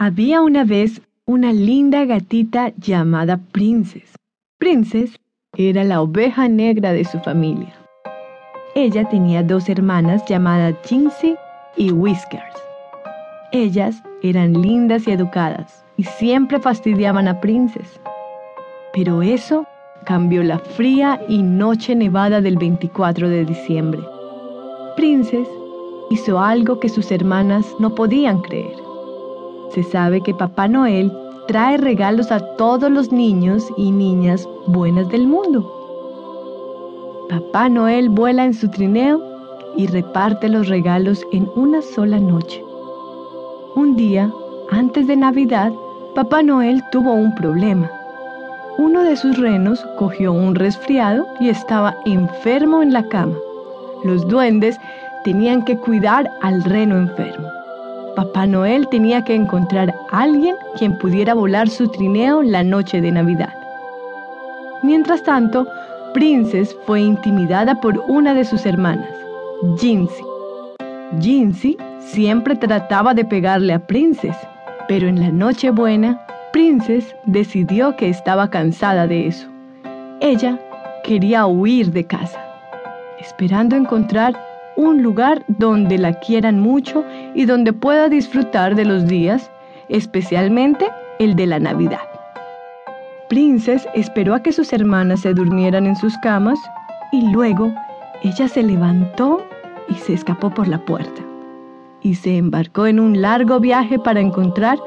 Había una vez una linda gatita llamada Princess. Princess era la oveja negra de su familia. Ella tenía dos hermanas llamadas Jinxie y Whiskers. Ellas eran lindas y educadas y siempre fastidiaban a Princess. Pero eso cambió la fría y noche nevada del 24 de diciembre. Princess hizo algo que sus hermanas no podían creer. Se sabe que Papá Noel trae regalos a todos los niños y niñas buenas del mundo. Papá Noel vuela en su trineo y reparte los regalos en una sola noche. Un día, antes de Navidad, Papá Noel tuvo un problema. Uno de sus renos cogió un resfriado y estaba enfermo en la cama. Los duendes tenían que cuidar al reno enfermo. Papá Noel tenía que encontrar a alguien quien pudiera volar su trineo la noche de Navidad. Mientras tanto, Princess fue intimidada por una de sus hermanas, Jinxie. Jinxie siempre trataba de pegarle a Princess, pero en la noche buena, Princess decidió que estaba cansada de eso. Ella quería huir de casa, esperando encontrar un lugar donde la quieran mucho y donde pueda disfrutar de los días, especialmente el de la Navidad. Princess esperó a que sus hermanas se durmieran en sus camas y luego ella se levantó y se escapó por la puerta y se embarcó en un largo viaje para encontrar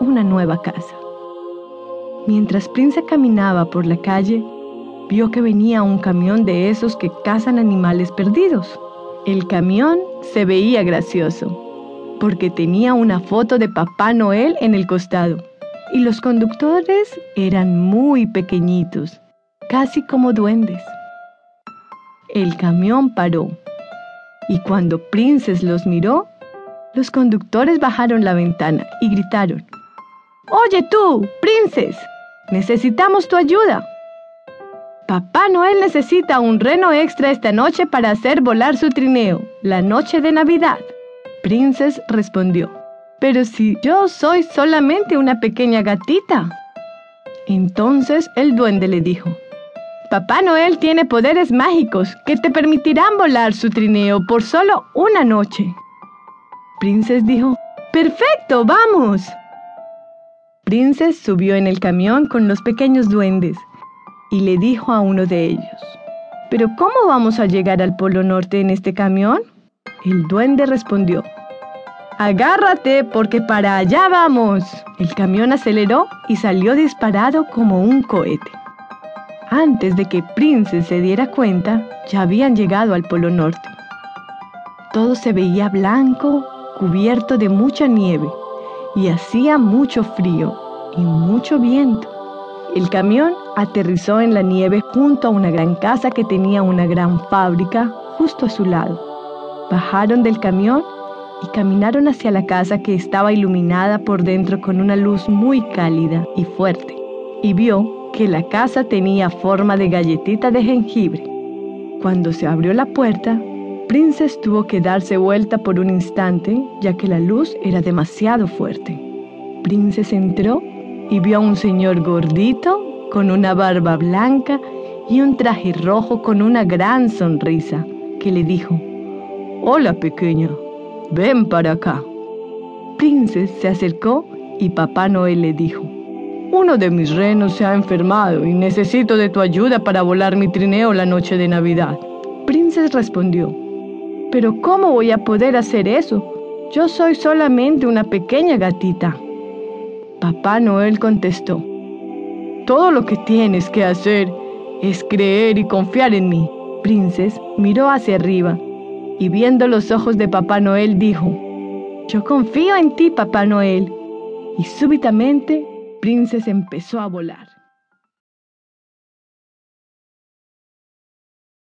una nueva casa. Mientras Princess caminaba por la calle, vio que venía un camión de esos que cazan animales perdidos. El camión se veía gracioso, porque tenía una foto de Papá Noel en el costado, y los conductores eran muy pequeñitos, casi como duendes. El camión paró, y cuando Princess los miró, los conductores bajaron la ventana y gritaron, Oye tú, Princess, necesitamos tu ayuda. Papá Noel necesita un reno extra esta noche para hacer volar su trineo, la noche de Navidad. Princess respondió, pero si yo soy solamente una pequeña gatita. Entonces el duende le dijo, Papá Noel tiene poderes mágicos que te permitirán volar su trineo por solo una noche. Princess dijo, Perfecto, vamos. Princess subió en el camión con los pequeños duendes y le dijo a uno de ellos, ¿Pero cómo vamos a llegar al Polo Norte en este camión? El duende respondió, Agárrate porque para allá vamos. El camión aceleró y salió disparado como un cohete. Antes de que Princess se diera cuenta, ya habían llegado al Polo Norte. Todo se veía blanco, cubierto de mucha nieve, y hacía mucho frío y mucho viento. El camión aterrizó en la nieve junto a una gran casa que tenía una gran fábrica justo a su lado. Bajaron del camión y caminaron hacia la casa que estaba iluminada por dentro con una luz muy cálida y fuerte, y vio que la casa tenía forma de galletita de jengibre. Cuando se abrió la puerta, Princess tuvo que darse vuelta por un instante ya que la luz era demasiado fuerte. Princess entró y vio a un señor gordito con una barba blanca y un traje rojo con una gran sonrisa, que le dijo, Hola pequeña, ven para acá. Princess se acercó y Papá Noel le dijo, Uno de mis renos se ha enfermado y necesito de tu ayuda para volar mi trineo la noche de Navidad. Princess respondió, Pero ¿cómo voy a poder hacer eso? Yo soy solamente una pequeña gatita. Papá Noel contestó, Todo lo que tienes que hacer es creer y confiar en mí. Princess miró hacia arriba y viendo los ojos de Papá Noel dijo, Yo confío en ti, Papá Noel. Y súbitamente, Princess empezó a volar.